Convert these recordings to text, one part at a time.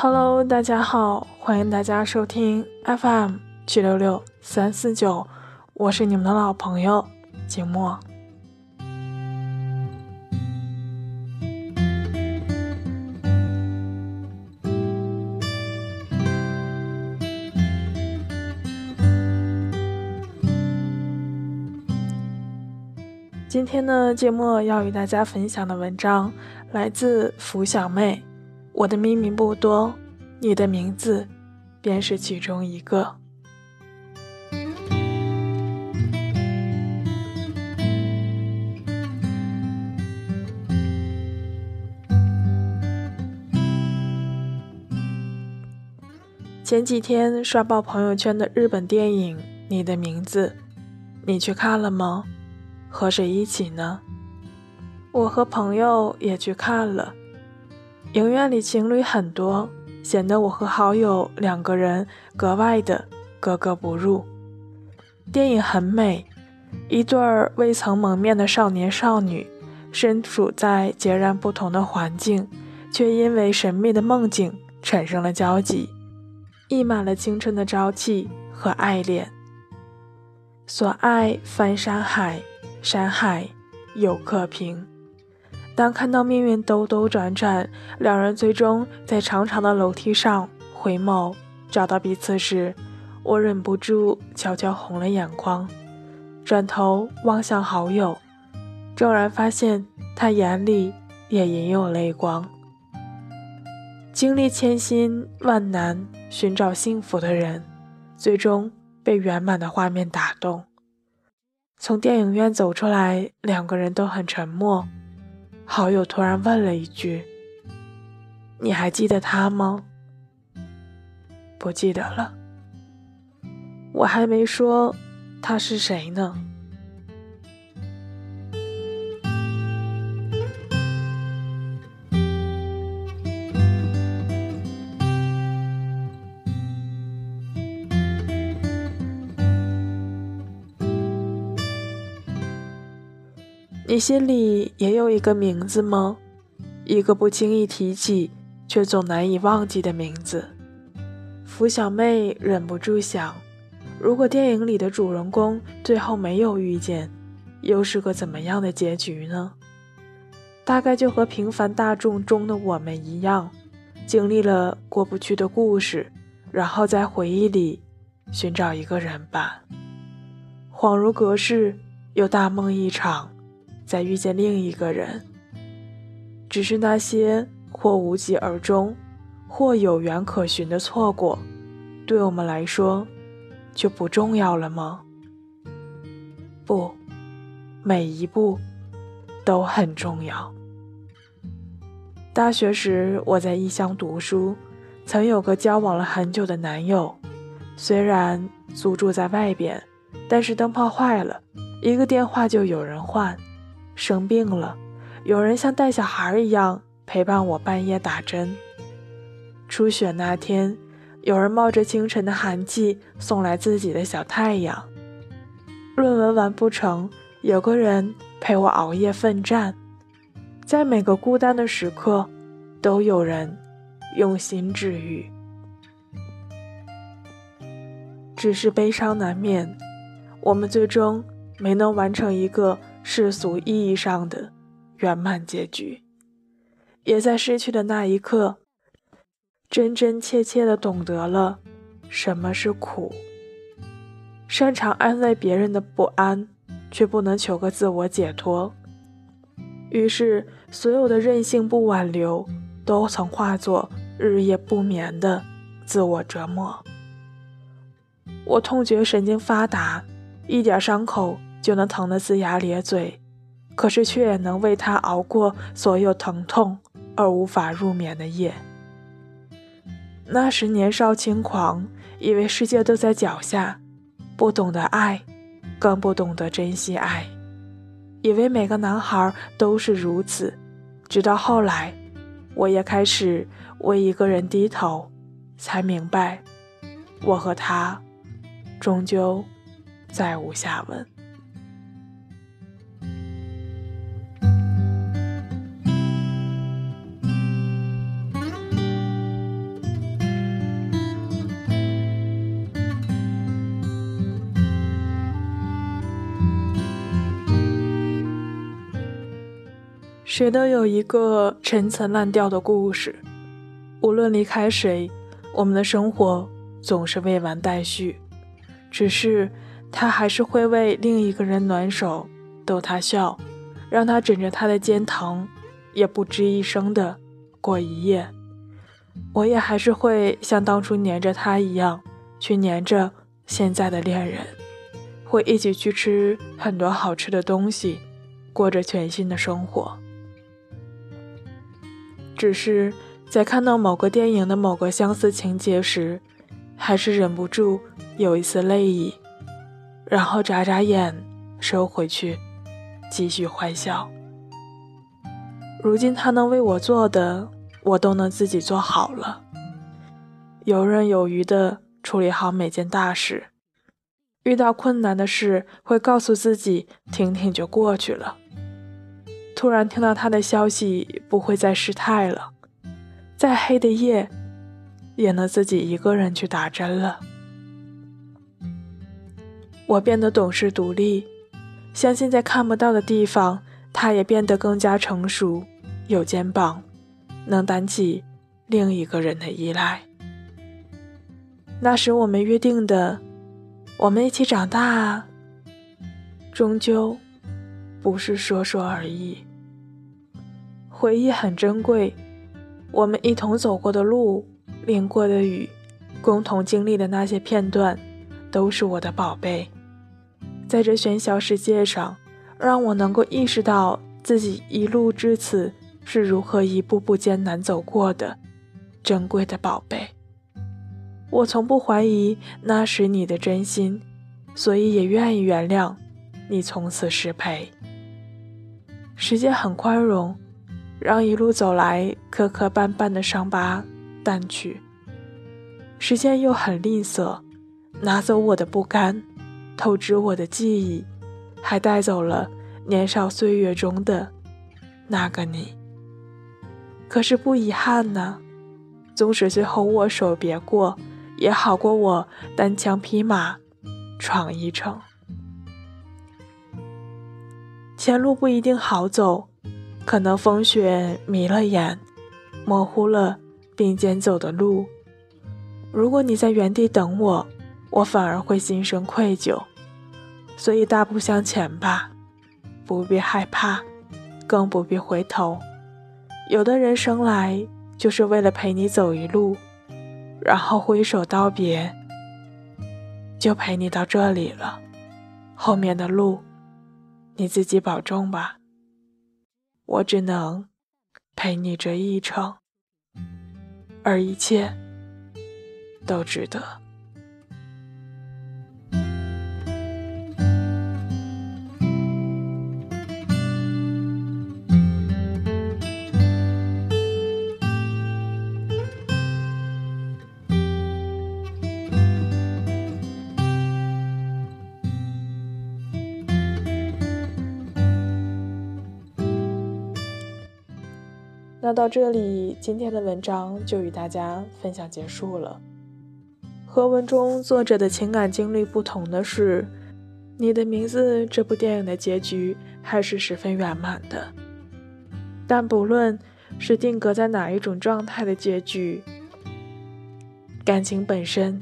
Hello，大家好，欢迎大家收听 FM 七六六三四九，我是你们的老朋友景墨。今天呢，节目要与大家分享的文章来自福小妹。我的秘密不多，你的名字便是其中一个。前几天刷爆朋友圈的日本电影《你的名字》，你去看了吗？和谁一起呢？我和朋友也去看了。影院里情侣很多，显得我和好友两个人格外的格格不入。电影很美，一对儿未曾蒙面的少年少女，身处在截然不同的环境，却因为神秘的梦境产生了交集，溢满了青春的朝气和爱恋。所爱翻山海。山海有客平。当看到命运兜兜转转，两人最终在长长的楼梯上回眸，找到彼此时，我忍不住悄悄红了眼眶。转头望向好友，骤然发现他眼里也隐有泪光。经历千辛万难寻找幸福的人，最终被圆满的画面打动。从电影院走出来，两个人都很沉默。好友突然问了一句：“你还记得他吗？”“不记得了。”我还没说他是谁呢。你心里也有一个名字吗？一个不轻易提起却总难以忘记的名字。福小妹忍不住想：如果电影里的主人公最后没有遇见，又是个怎么样的结局呢？大概就和平凡大众中的我们一样，经历了过不去的故事，然后在回忆里寻找一个人吧。恍如隔世，又大梦一场。再遇见另一个人，只是那些或无疾而终，或有缘可寻的错过，对我们来说就不重要了吗？不，每一步都很重要。大学时我在异乡读书，曾有个交往了很久的男友，虽然租住在外边，但是灯泡坏了，一个电话就有人换。生病了，有人像带小孩一样陪伴我半夜打针。初雪那天，有人冒着清晨的寒气送来自己的小太阳。论文完不成，有个人陪我熬夜奋战。在每个孤单的时刻，都有人用心治愈。只是悲伤难免，我们最终没能完成一个。世俗意义上的圆满结局，也在失去的那一刻，真真切切的懂得了什么是苦。擅长安慰别人的不安，却不能求个自我解脱。于是，所有的任性不挽留，都曾化作日夜不眠的自我折磨。我痛觉神经发达，一点伤口。就能疼得龇牙咧嘴，可是却也能为他熬过所有疼痛而无法入眠的夜。那时年少轻狂，以为世界都在脚下，不懂得爱，更不懂得珍惜爱，以为每个男孩都是如此。直到后来，我也开始为一个人低头，才明白，我和他终究再无下文。谁都有一个陈词滥调的故事，无论离开谁，我们的生活总是未完待续。只是他还是会为另一个人暖手，逗他笑，让他枕着他的肩疼，也不吱一声的过一夜。我也还是会像当初黏着他一样，去黏着现在的恋人，会一起去吃很多好吃的东西，过着全新的生活。只是在看到某个电影的某个相似情节时，还是忍不住有一丝泪意，然后眨眨眼，收回去，继续欢笑。如今他能为我做的。我都能自己做好了，游刃有余地处理好每件大事。遇到困难的事，会告诉自己听听就过去了。突然听到他的消息，不会再失态了。再黑的夜，也能自己一个人去打针了。我变得懂事独立，相信在看不到的地方，他也变得更加成熟，有肩膀。能担起另一个人的依赖。那时我们约定的，我们一起长大，终究不是说说而已。回忆很珍贵，我们一同走过的路，淋过的雨，共同经历的那些片段，都是我的宝贝。在这喧嚣世界上，让我能够意识到自己一路至此。是如何一步步艰难走过的，珍贵的宝贝。我从不怀疑那时你的真心，所以也愿意原谅你从此失陪。时间很宽容，让一路走来磕磕绊绊的伤疤淡去；时间又很吝啬，拿走我的不甘，透支我的记忆，还带走了年少岁月中的那个你。可是不遗憾呢，纵使最后握手别过，也好过我单枪匹马闯一程。前路不一定好走，可能风雪迷了眼，模糊了并肩走的路。如果你在原地等我，我反而会心生愧疚。所以大步向前吧，不必害怕，更不必回头。有的人生来就是为了陪你走一路，然后挥手道别，就陪你到这里了。后面的路，你自己保重吧。我只能陪你这一程，而一切都值得。那到这里，今天的文章就与大家分享结束了。和文中作者的情感经历不同的是，《你的名字》这部电影的结局还是十分圆满的。但不论是定格在哪一种状态的结局，感情本身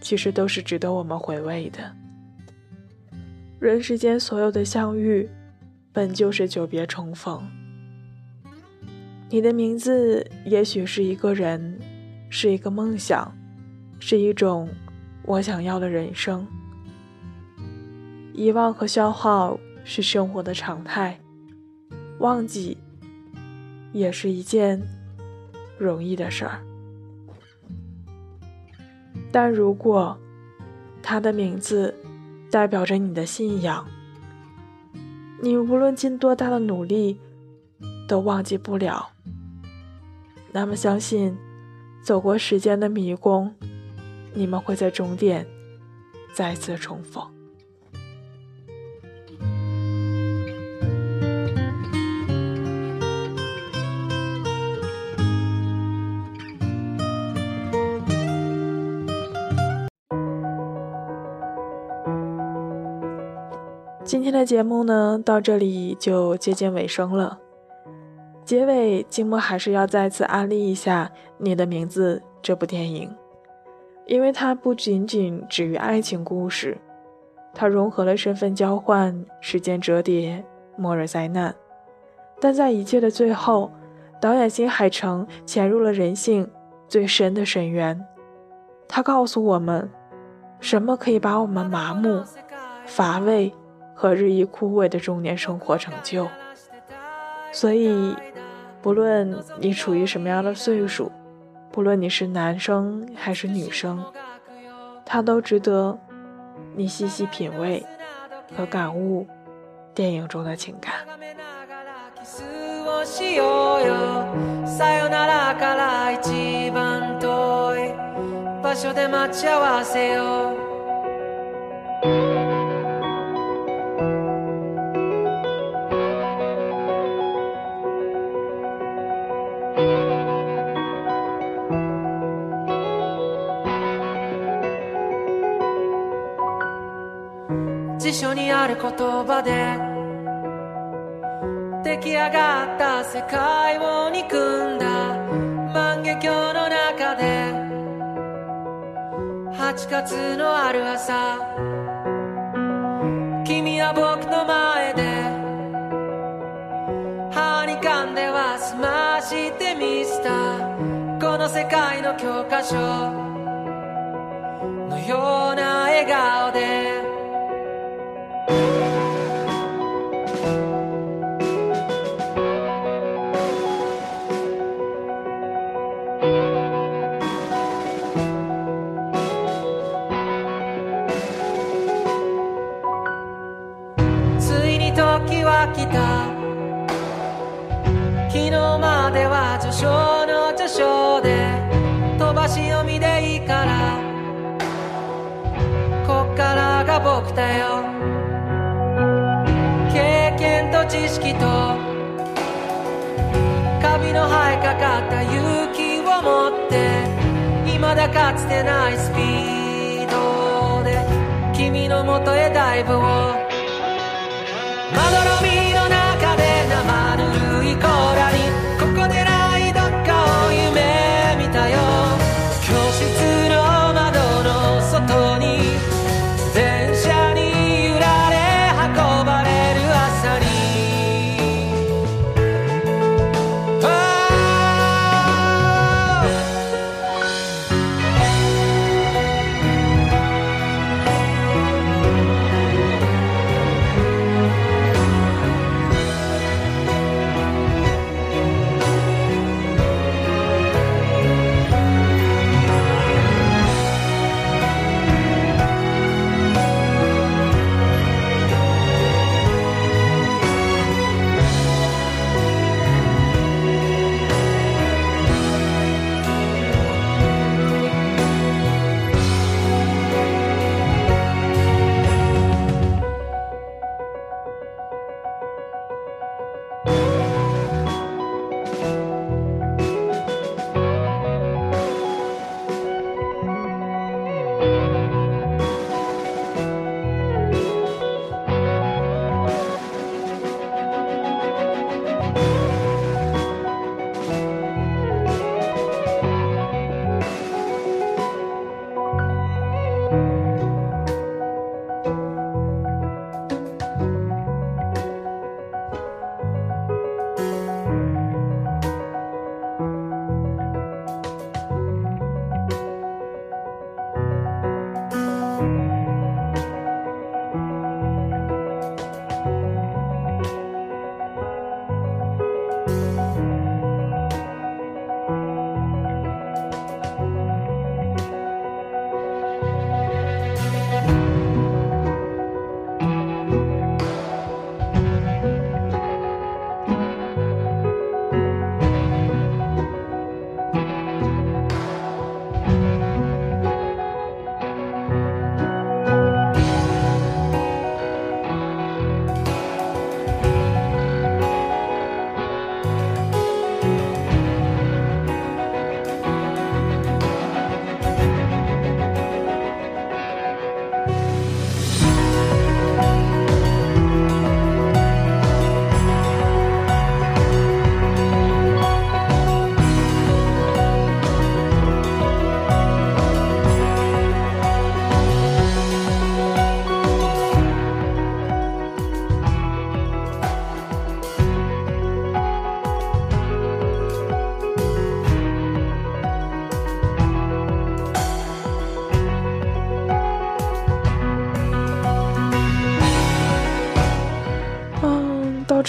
其实都是值得我们回味的。人世间所有的相遇，本就是久别重逢。你的名字也许是一个人，是一个梦想，是一种我想要的人生。遗忘和消耗是生活的常态，忘记也是一件容易的事儿。但如果他的名字代表着你的信仰，你无论尽多大的努力，都忘记不了。那么，相信走过时间的迷宫，你们会在终点再次重逢。今天的节目呢，到这里就接近尾声了。结尾，静默还是要再次安利一下《你的名字》这部电影，因为它不仅仅止于爱情故事，它融合了身份交换、时间折叠、末日灾难，但在一切的最后，导演新海诚潜入了人性最深的深渊，他告诉我们，什么可以把我们麻木、乏味和日益枯萎的中年生活成就。所以，不论你处于什么样的岁数，不论你是男生还是女生，它都值得你细细品味和感悟电影中的情感。辞書にある言葉で出来上がった世界を憎んだ万華鏡の中で8月のある朝してみせた。この世界の教科書のように。僕だよ。経験と知識とカビの生えかかった勇気を持って未だかつてないスピードで君のもとへダイブを。まどろみの中で生ぬるい甲羅に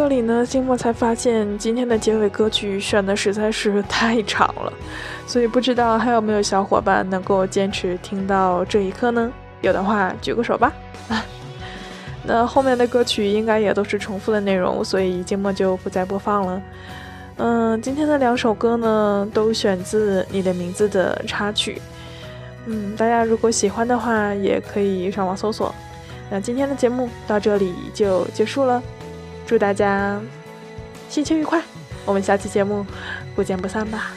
这里呢，静默才发现今天的结尾歌曲选的实在是太长了，所以不知道还有没有小伙伴能够坚持听到这一刻呢？有的话举个手吧。那后面的歌曲应该也都是重复的内容，所以静默就不再播放了。嗯，今天的两首歌呢，都选自《你的名字》的插曲。嗯，大家如果喜欢的话，也可以上网搜索。那今天的节目到这里就结束了，祝大家心情愉快，我们下期节目不见不散吧。